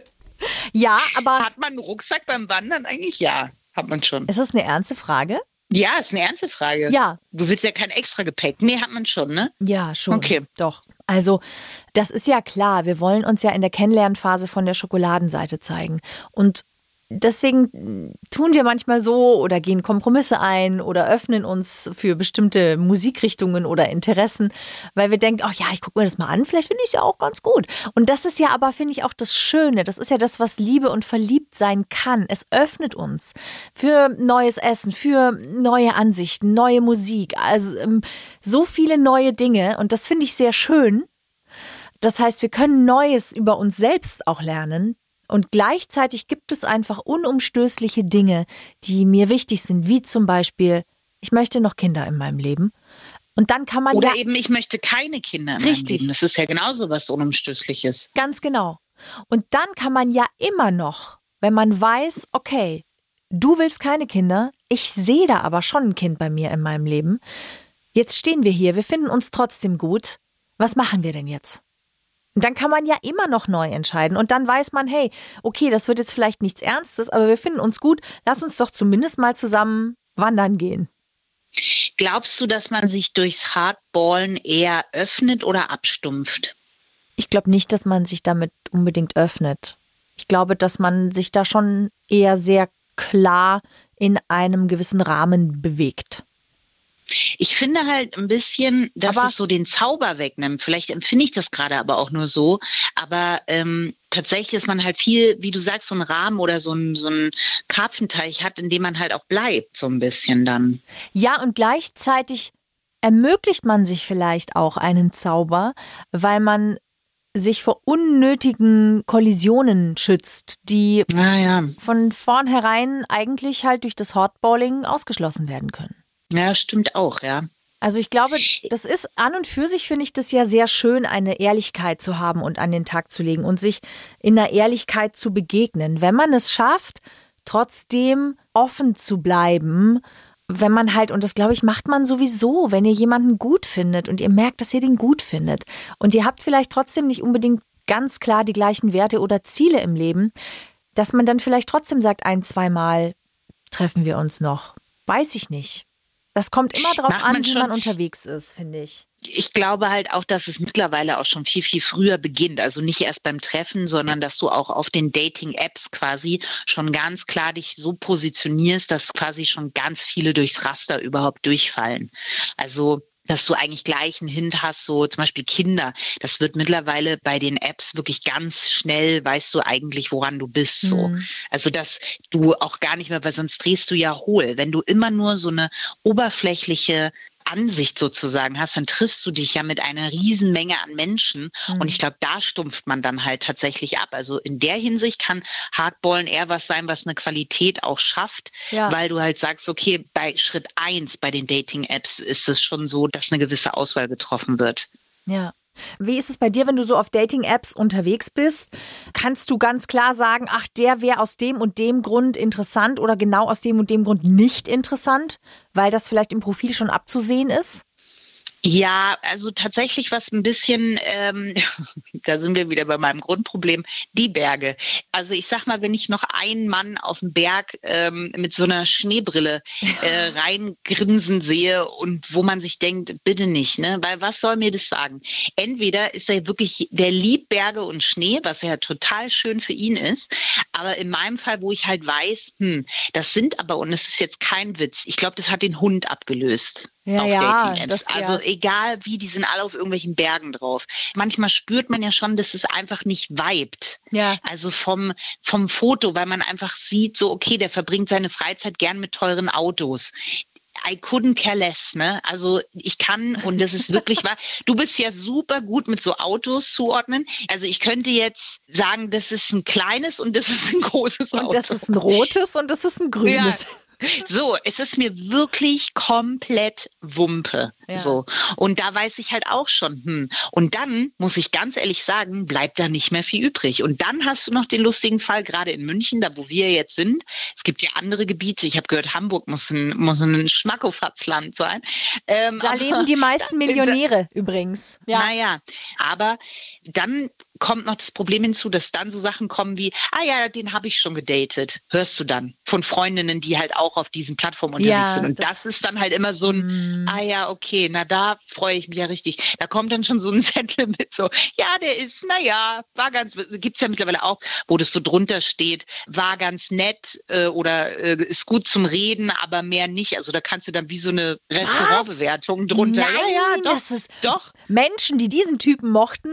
Ja, aber. Hat man einen Rucksack beim Wandern eigentlich? Ja hat man schon. Ist das eine ernste Frage? Ja, ist eine ernste Frage. Ja. Du willst ja kein extra Gepäck. Nee, hat man schon, ne? Ja, schon. Okay. Doch. Also, das ist ja klar. Wir wollen uns ja in der Kennenlernphase von der Schokoladenseite zeigen. Und deswegen tun wir manchmal so oder gehen Kompromisse ein oder öffnen uns für bestimmte Musikrichtungen oder Interessen, weil wir denken, ach ja, ich gucke mir das mal an, vielleicht finde ich es ja auch ganz gut. Und das ist ja aber, finde ich, auch das Schöne. Das ist ja das, was Liebe und verliebt sein kann. Es öffnet uns für neues Essen, für neue Ansichten, neue Musik, also ähm, so viele neue Dinge. Und das finde ich sehr schön. Das heißt, wir können Neues über uns selbst auch lernen, und gleichzeitig gibt es einfach unumstößliche Dinge, die mir wichtig sind, wie zum Beispiel, ich möchte noch Kinder in meinem Leben. Und dann kann man Oder ja eben, ich möchte keine Kinder in richtig. meinem Leben. Das ist ja genauso was Unumstößliches. Ganz genau. Und dann kann man ja immer noch, wenn man weiß, okay, du willst keine Kinder, ich sehe da aber schon ein Kind bei mir in meinem Leben. Jetzt stehen wir hier, wir finden uns trotzdem gut. Was machen wir denn jetzt? Und dann kann man ja immer noch neu entscheiden. Und dann weiß man, hey, okay, das wird jetzt vielleicht nichts Ernstes, aber wir finden uns gut. Lass uns doch zumindest mal zusammen wandern gehen. Glaubst du, dass man sich durchs Hardballen eher öffnet oder abstumpft? Ich glaube nicht, dass man sich damit unbedingt öffnet. Ich glaube, dass man sich da schon eher sehr klar in einem gewissen Rahmen bewegt. Ich finde halt ein bisschen, dass aber es so den Zauber wegnimmt. Vielleicht empfinde ich das gerade aber auch nur so. Aber ähm, tatsächlich ist man halt viel, wie du sagst, so ein Rahmen oder so ein, so ein Karpfenteich hat, in dem man halt auch bleibt, so ein bisschen dann. Ja, und gleichzeitig ermöglicht man sich vielleicht auch einen Zauber, weil man sich vor unnötigen Kollisionen schützt, die ah, ja. von vornherein eigentlich halt durch das Hotballing ausgeschlossen werden können. Ja, stimmt auch, ja. Also ich glaube, das ist an und für sich finde ich das ja sehr schön, eine Ehrlichkeit zu haben und an den Tag zu legen und sich in der Ehrlichkeit zu begegnen. Wenn man es schafft, trotzdem offen zu bleiben, wenn man halt, und das glaube ich, macht man sowieso, wenn ihr jemanden gut findet und ihr merkt, dass ihr den gut findet und ihr habt vielleicht trotzdem nicht unbedingt ganz klar die gleichen Werte oder Ziele im Leben, dass man dann vielleicht trotzdem sagt, ein, zweimal treffen wir uns noch. Weiß ich nicht. Das kommt immer darauf an, wie man unterwegs ist, finde ich. Ich glaube halt auch, dass es mittlerweile auch schon viel, viel früher beginnt. Also nicht erst beim Treffen, sondern dass du auch auf den Dating-Apps quasi schon ganz klar dich so positionierst, dass quasi schon ganz viele durchs Raster überhaupt durchfallen. Also dass du eigentlich gleich einen Hint hast, so zum Beispiel Kinder. Das wird mittlerweile bei den Apps wirklich ganz schnell, weißt du eigentlich, woran du bist. So. Mhm. Also, dass du auch gar nicht mehr, weil sonst drehst du ja hohl. Wenn du immer nur so eine oberflächliche Ansicht sozusagen hast, dann triffst du dich ja mit einer riesen Menge an Menschen. Mhm. Und ich glaube, da stumpft man dann halt tatsächlich ab. Also in der Hinsicht kann Hardballen eher was sein, was eine Qualität auch schafft, ja. weil du halt sagst, okay, bei Schritt eins bei den Dating-Apps ist es schon so, dass eine gewisse Auswahl getroffen wird. Ja. Wie ist es bei dir, wenn du so auf Dating-Apps unterwegs bist? Kannst du ganz klar sagen, ach, der wäre aus dem und dem Grund interessant oder genau aus dem und dem Grund nicht interessant, weil das vielleicht im Profil schon abzusehen ist? Ja, also tatsächlich was ein bisschen, ähm, da sind wir wieder bei meinem Grundproblem, die Berge. Also ich sag mal, wenn ich noch einen Mann auf dem Berg ähm, mit so einer Schneebrille äh, reingrinsen sehe und wo man sich denkt, bitte nicht, ne? Weil was soll mir das sagen? Entweder ist er wirklich, der liebt Berge und Schnee, was ja total schön für ihn ist, aber in meinem Fall, wo ich halt weiß, hm, das sind aber, und es ist jetzt kein Witz, ich glaube, das hat den Hund abgelöst ja, auf ja, Dating-Apps. Also ja. egal wie, die sind alle auf irgendwelchen Bergen drauf. Manchmal spürt man ja schon, dass es einfach nicht vibet. Ja. Also vom, vom Foto, weil man einfach sieht, so, okay, der verbringt seine Freizeit gern mit teuren Autos. I couldn't care less, ne? Also ich kann, und das ist wirklich wahr, du bist ja super gut mit so Autos zuordnen. Also ich könnte jetzt sagen, das ist ein kleines und das ist ein großes Auto. Und das ist ein rotes und das ist ein grünes. Ja. So, es ist mir wirklich komplett Wumpe. Ja. So. Und da weiß ich halt auch schon, hm. Und dann, muss ich ganz ehrlich sagen, bleibt da nicht mehr viel übrig. Und dann hast du noch den lustigen Fall, gerade in München, da wo wir jetzt sind. Es gibt ja andere Gebiete. Ich habe gehört, Hamburg muss ein, muss ein Schmackofatzland sein. Ähm, da leben die meisten Millionäre da, übrigens. Ja. Naja, aber dann kommt noch das Problem hinzu, dass dann so Sachen kommen wie, ah ja, den habe ich schon gedatet. Hörst du dann von Freundinnen, die halt auch auf diesen Plattformen unterwegs ja, sind. Und das, das, ist dann halt immer so ein, mm. ah ja, okay, na da freue ich mich ja richtig. Da kommt dann schon so ein Zettel mit so, ja, der ist, naja, war ganz, gibt's ja mittlerweile auch, wo das so drunter steht, war ganz nett äh, oder äh, ist gut zum Reden, aber mehr nicht. Also da kannst du dann wie so eine Restaurantbewertung drunter. Nein, ja, ja, doch, das ist doch. Menschen, die diesen Typen mochten,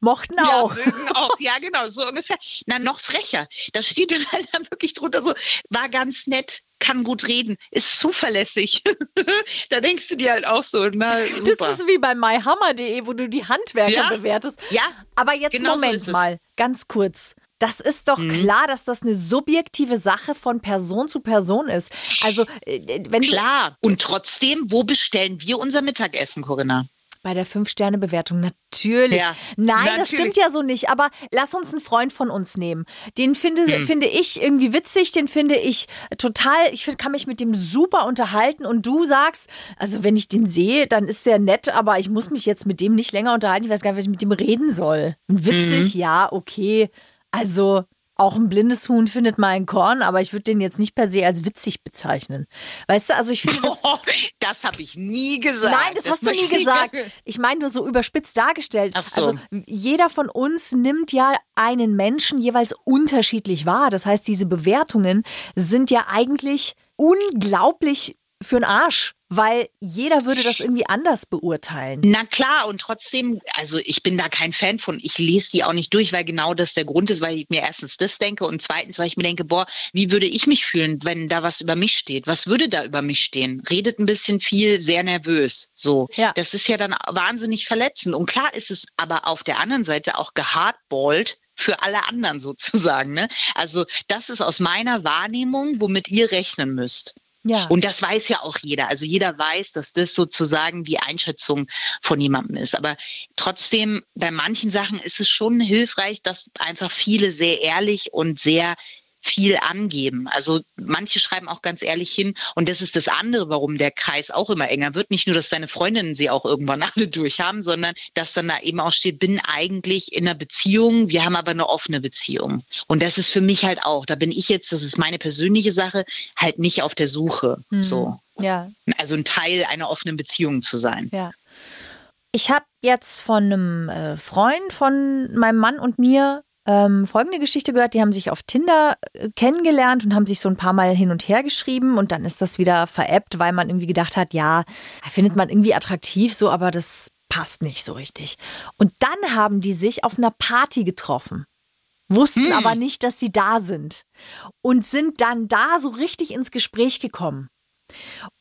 Mochten auch. Ja, mögen auch. Ja, genau, so ungefähr. Na, noch frecher. Da steht dann halt wirklich drunter so, war ganz nett, kann gut reden, ist zuverlässig. da denkst du dir halt auch so, na, super. Das ist wie bei myhammer.de, wo du die Handwerker ja, bewertest. Ja. Aber jetzt genau Moment so mal, ganz kurz. Das ist doch mhm. klar, dass das eine subjektive Sache von Person zu Person ist. Also, äh, wenn Klar. Und trotzdem, wo bestellen wir unser Mittagessen, Corinna? Bei der Fünf-Sterne-Bewertung, natürlich. Ja, Nein, natürlich. das stimmt ja so nicht. Aber lass uns einen Freund von uns nehmen. Den finde, hm. finde ich irgendwie witzig, den finde ich total, ich find, kann mich mit dem super unterhalten. Und du sagst, also wenn ich den sehe, dann ist der nett, aber ich muss mich jetzt mit dem nicht länger unterhalten. Ich weiß gar nicht, was ich mit dem reden soll. Und witzig, mhm. ja, okay. Also auch ein blindes Huhn findet mal ein Korn, aber ich würde den jetzt nicht per se als witzig bezeichnen. Weißt du, also ich finde das. Oh, das habe ich nie gesagt. Nein, das, das hast du nie gesagt. Ich meine nur so überspitzt dargestellt. Ach so. Also jeder von uns nimmt ja einen Menschen jeweils unterschiedlich wahr. Das heißt, diese Bewertungen sind ja eigentlich unglaublich für den Arsch, weil jeder würde das irgendwie anders beurteilen. Na klar, und trotzdem, also ich bin da kein Fan von. Ich lese die auch nicht durch, weil genau das der Grund ist, weil ich mir erstens das denke und zweitens, weil ich mir denke, boah, wie würde ich mich fühlen, wenn da was über mich steht? Was würde da über mich stehen? Redet ein bisschen viel, sehr nervös. So. Ja. Das ist ja dann wahnsinnig verletzend. Und klar ist es aber auf der anderen Seite auch gehardballt, für alle anderen sozusagen. Ne? Also das ist aus meiner Wahrnehmung, womit ihr rechnen müsst. Ja. Und das weiß ja auch jeder. Also jeder weiß, dass das sozusagen die Einschätzung von jemandem ist. Aber trotzdem, bei manchen Sachen ist es schon hilfreich, dass einfach viele sehr ehrlich und sehr viel angeben. Also manche schreiben auch ganz ehrlich hin und das ist das andere, warum der Kreis auch immer enger wird. Nicht nur, dass deine Freundinnen sie auch irgendwann alle durchhaben, sondern dass dann da eben auch steht, bin eigentlich in einer Beziehung, wir haben aber eine offene Beziehung. Und das ist für mich halt auch, da bin ich jetzt, das ist meine persönliche Sache, halt nicht auf der Suche. Mhm. So. Ja. Also ein Teil einer offenen Beziehung zu sein. Ja. Ich habe jetzt von einem äh, Freund von meinem Mann und mir ähm, folgende Geschichte gehört. Die haben sich auf Tinder äh, kennengelernt und haben sich so ein paar Mal hin und her geschrieben und dann ist das wieder veräppt, weil man irgendwie gedacht hat, ja, findet man irgendwie attraktiv so, aber das passt nicht so richtig. Und dann haben die sich auf einer Party getroffen. Wussten Hm. aber nicht, dass sie da sind. Und sind dann da so richtig ins Gespräch gekommen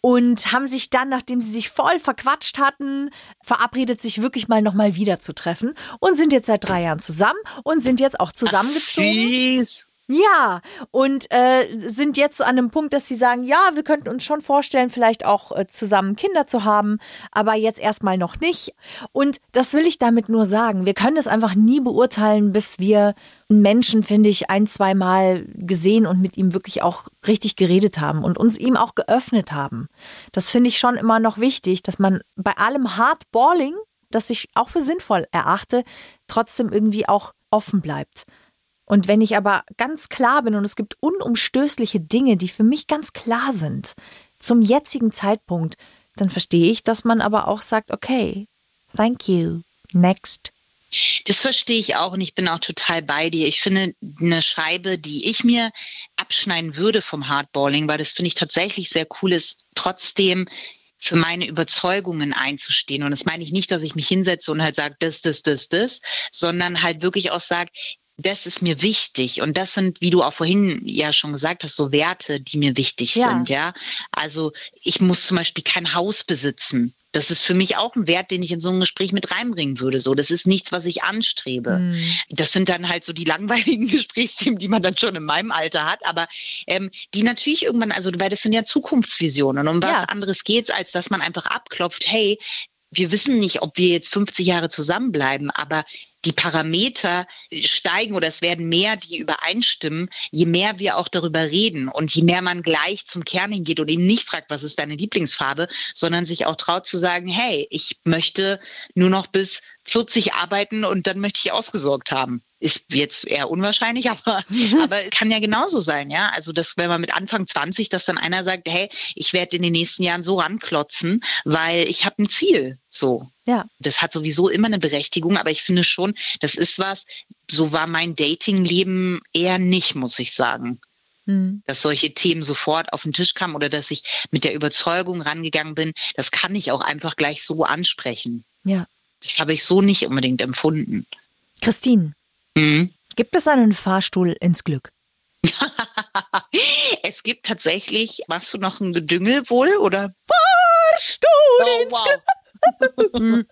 und haben sich dann, nachdem sie sich voll verquatscht hatten, verabredet, sich wirklich mal nochmal wieder zu treffen und sind jetzt seit drei Jahren zusammen und sind jetzt auch zusammengezogen. Süß. Ja, und äh, sind jetzt so an einem Punkt, dass sie sagen, ja, wir könnten uns schon vorstellen, vielleicht auch äh, zusammen Kinder zu haben, aber jetzt erstmal noch nicht. Und das will ich damit nur sagen. Wir können es einfach nie beurteilen, bis wir einen Menschen, finde ich, ein, zwei Mal gesehen und mit ihm wirklich auch richtig geredet haben und uns ihm auch geöffnet haben. Das finde ich schon immer noch wichtig, dass man bei allem Hardballing, das ich auch für sinnvoll erachte, trotzdem irgendwie auch offen bleibt. Und wenn ich aber ganz klar bin und es gibt unumstößliche Dinge, die für mich ganz klar sind, zum jetzigen Zeitpunkt, dann verstehe ich, dass man aber auch sagt, okay, thank you, next. Das verstehe ich auch und ich bin auch total bei dir. Ich finde eine Scheibe, die ich mir abschneiden würde vom Hardballing, weil das finde ich tatsächlich sehr cool ist, trotzdem für meine Überzeugungen einzustehen. Und das meine ich nicht, dass ich mich hinsetze und halt sage, das, das, das, das, sondern halt wirklich auch sage, das ist mir wichtig. Und das sind, wie du auch vorhin ja schon gesagt hast, so Werte, die mir wichtig Ja. sind, ja. Also ich muss zum Beispiel kein Haus besitzen. Das ist für mich auch ein Wert, den ich in so ein Gespräch mit reinbringen würde. So, das ist nichts, was ich anstrebe. Hm. Das sind dann halt so die langweiligen Gesprächsthemen, die man dann schon in meinem Alter hat, aber ähm, die natürlich irgendwann, also weil das sind ja Zukunftsvisionen. Um was Ja. anderes geht's, als dass man einfach abklopft, hey, wir wissen nicht, ob wir jetzt 50 Jahre zusammenbleiben, aber die Parameter steigen oder es werden mehr, die übereinstimmen, je mehr wir auch darüber reden und je mehr man gleich zum Kern hingeht und eben nicht fragt, was ist deine Lieblingsfarbe, sondern sich auch traut zu sagen, hey, ich möchte nur noch bis 40 arbeiten und dann möchte ich ausgesorgt haben. Ist jetzt eher unwahrscheinlich, aber, aber kann ja genauso sein, ja. Also, dass, wenn man mit Anfang 20, dass dann einer sagt, hey, ich werde in den nächsten Jahren so ranklotzen, weil ich habe ein Ziel. So. Ja. Das hat sowieso immer eine Berechtigung, aber ich finde schon, das ist was, so war mein Datingleben eher nicht, muss ich sagen. Hm. Dass solche Themen sofort auf den Tisch kamen oder dass ich mit der Überzeugung rangegangen bin, das kann ich auch einfach gleich so ansprechen. Ja. Das habe ich so nicht unbedingt empfunden. Christine, Mhm. gibt es einen Fahrstuhl ins Glück? es gibt tatsächlich, machst du noch ein Gedüngel wohl oder? Fahrstuhl Oh, ins wow. Glück.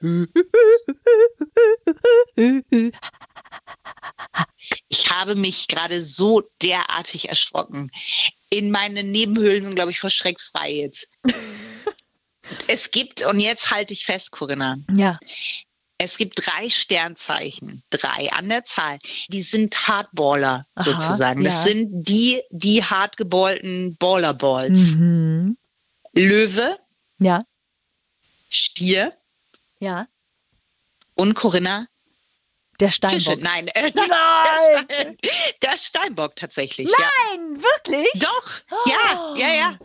Ich habe mich gerade so derartig erschrocken. In meinen Nebenhöhlen sind, glaube ich, vor Schreck frei jetzt. Es gibt, und jetzt halte ich fest, Corinna, Ja. es gibt drei Sternzeichen, drei an der Zahl. Die sind Hardballer Aha, sozusagen. Das ja. sind die, die hartgeballten Ballerballs. Mhm. Löwe, Ja. Stier Ja. und Corinna Der Fische. Steinbock. Nein, äh, Nein! Der, Stein, der Steinbock tatsächlich. Ja. Nein, wirklich? Doch, ja, ja, ja.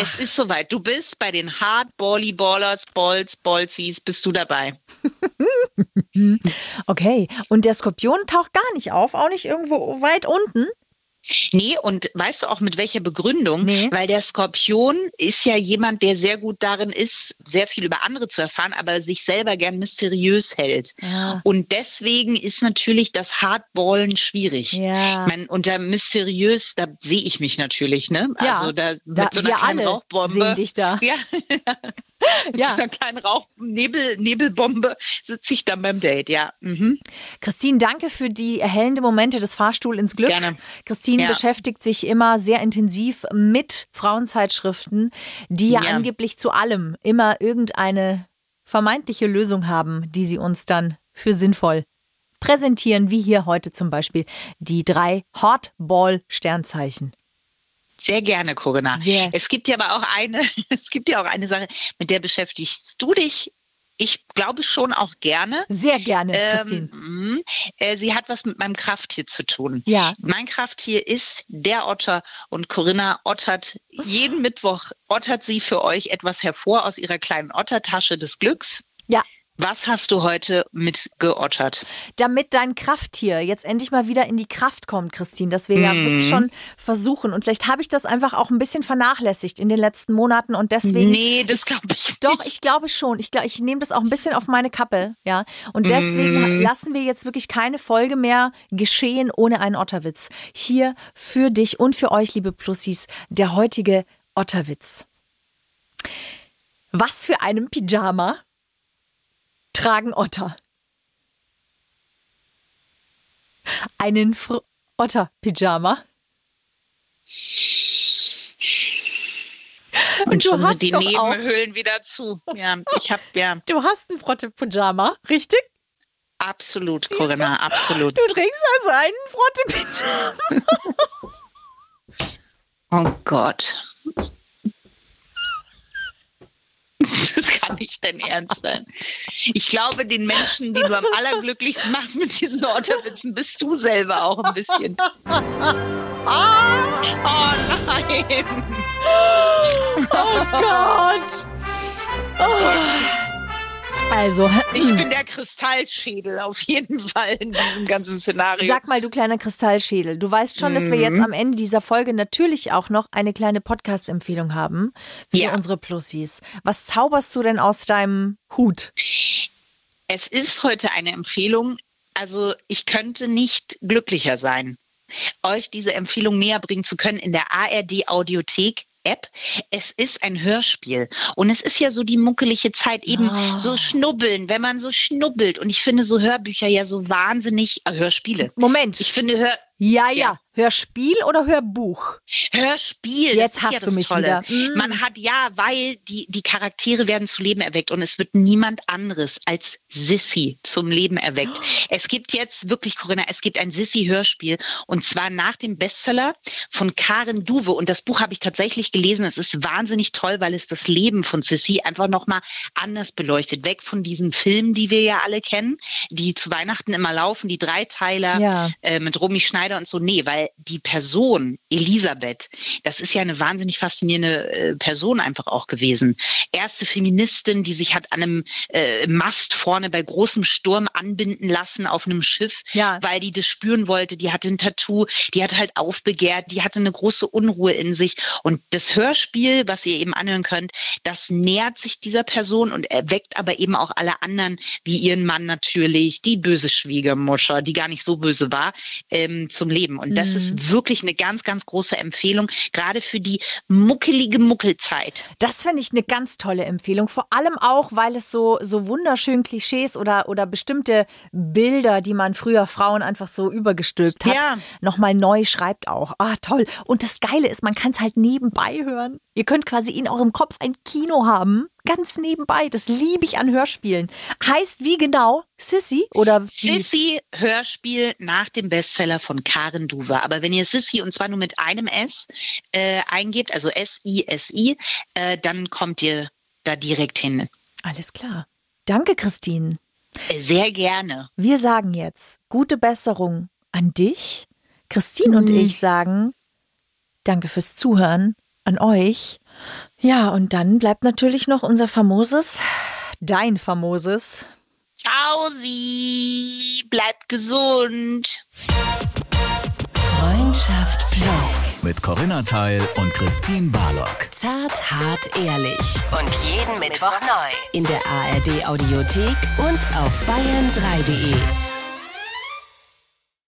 Es ist soweit. Du bist bei den Hard Bally Ballers, Balls, Ballsies, bist du dabei. Okay. Und der Skorpion taucht gar nicht auf, auch nicht irgendwo weit unten. Nee, und weißt du auch mit welcher Begründung? Nee. Weil der Skorpion ist ja jemand, der sehr gut darin ist, sehr viel über andere zu erfahren, aber sich selber gern mysteriös hält. Ah. Und deswegen ist natürlich das Hardballen schwierig. Ja. Ich meine, unter mysteriös, da sehe ich mich natürlich, ne? Ja, Also da mit Da, so einer wir kleinen alle Rauchbombe. sehen dich da. Ja. Mit ja. einer kleinen Rauch Nebel, Nebelbombe sitze ich dann beim Date, ja. Mhm. Christine, danke für die erhellende Momente des Fahrstuhl ins Glück. Gerne. Christine ja. beschäftigt sich immer sehr intensiv mit Frauenzeitschriften, die ja, ja angeblich zu allem immer irgendeine vermeintliche Lösung haben, die sie uns dann für sinnvoll präsentieren, wie hier heute zum Beispiel die drei Hotball-Sternzeichen. Sehr gerne, Corinna. Sehr. Es gibt ja aber auch eine, es gibt ja auch eine Sache, mit der beschäftigst du dich ich glaube schon auch gerne. Sehr gerne, Christine. Ähm, äh, sie hat was mit meinem Krafttier zu tun. Ja. Mein Krafttier ist der Otter und Corinna ottert jeden Mittwoch, ottert sie für euch etwas hervor aus ihrer kleinen Ottertasche des Glücks. Ja. Was hast du heute mitgeottert? Damit dein Krafttier jetzt endlich mal wieder in die Kraft kommt, Christine, dass wir mm. ja mhm. wirklich schon versuchen. Und vielleicht habe ich das einfach auch ein bisschen vernachlässigt in den letzten Monaten und deswegen. Nee, das glaube ich. Nicht. Doch, ich glaube schon. Ich, glaub, ich nehme das auch ein bisschen auf meine Kappe, ja. Und deswegen mm. lassen wir jetzt wirklich keine Folge mehr geschehen ohne einen Otterwitz. Hier für dich und für euch, liebe Plussis, der heutige Otterwitz. Was für einem Pyjama tragen Otter. Einen Fr Otter-Pyjama. Und, Und du hast die Nebenhöhlen wieder zu. Ja, ich hab ja. Du hast ein Frotte-Pyjama, richtig? Absolut, Siehst Corinna, du? absolut. Du trägst also einen Frotte-Pyjama. oh Gott. Das kann nicht dein Ernst sein. Ich glaube, den Menschen, die du am allerglücklichsten machst mit diesen Otterwitzen, bist du selber auch ein bisschen. Oh nein! Oh Gott! Oh. Also. Ich bin der Kristallschädel auf jeden Fall in diesem ganzen Szenario. Sag mal, du kleiner Kristallschädel, du weißt schon, dass wir jetzt mhm. am Ende dieser Folge natürlich auch noch eine kleine Podcast-Empfehlung haben für ja. unsere Plussis. Was zauberst du denn aus deinem Hut? Es ist heute eine Empfehlung. Also ich könnte nicht glücklicher sein, euch diese Empfehlung näher bringen zu können in der ARD Audiothek App. Es ist ein Hörspiel. Und es ist ja so die muckelige Zeit, eben oh. so schnubbeln, wenn man so schnubbelt. Und ich finde so Hörbücher ja so wahnsinnig, äh, Hörspiele. Moment. Ich finde Hör, ja, ja, ja. Hörspiel oder Hörbuch? Hörspiel. Jetzt hast ja du mich Tolle. wieder. Mm. Man hat ja, weil die, die Charaktere werden zu Leben erweckt und es wird niemand anderes als Sissy zum Leben erweckt. Oh. Es gibt jetzt wirklich, Corinna, es gibt ein Sissy-Hörspiel und zwar nach dem Bestseller von Karen Duwe und das Buch habe ich tatsächlich gelesen. Es ist wahnsinnig toll, weil es das Leben von Sissy einfach nochmal anders beleuchtet. Weg von diesen Filmen, die wir ja alle kennen, die zu Weihnachten immer laufen, die Dreiteiler ja. äh, mit Romy Schneider Schneider und so. Nee, weil die Person, Elisabeth, das ist ja eine wahnsinnig faszinierende äh, Person einfach auch gewesen. Erste Feministin, die sich hat an einem äh, Mast vorne bei großem Sturm anbinden lassen auf einem Schiff, ja. weil die das spüren wollte. Die hatte ein Tattoo, die hat halt aufbegehrt, die hatte eine große Unruhe in sich. Und das Hörspiel, was ihr eben anhören könnt, das nähert sich dieser Person und erweckt aber eben auch alle anderen, wie ihren Mann natürlich, die böse Schwiegermutter, die gar nicht so böse war, ähm, zum Leben. Und das. Ist wirklich eine ganz, ganz große Empfehlung, gerade für die muckelige Muckelzeit. Das finde ich eine ganz tolle Empfehlung. Vor allem auch, weil es so, so wunderschön Klischees oder, oder bestimmte Bilder, die man früher Frauen einfach so übergestülpt hat, ja. nochmal neu schreibt auch. Ah, toll. Und das Geile ist, man kann es halt nebenbei hören. Ihr könnt quasi in eurem Kopf ein Kino haben ganz nebenbei. Das liebe ich an Hörspielen. Heißt wie genau? Sissy oder wie? Sissy Hörspiel nach dem Bestseller von Karen Duver. Aber wenn ihr Sissy und zwar nur mit einem S äh, eingebt, also S-I-S-I, äh, dann kommt ihr da direkt hin. Alles klar. Danke, Christine. Äh, sehr gerne. Wir sagen jetzt gute Besserung an dich. Christine und hm. ich sagen Danke fürs Zuhören an euch. Ja, und dann bleibt natürlich noch unser famoses, dein famoses. Ciao, sie. Bleibt gesund. Freundschaft Plus. Mit Corinna Teil und Christine Barlock. Zart, hart, ehrlich. Und jeden Mittwoch neu. In der ARD Audiothek und auf bayern3.de.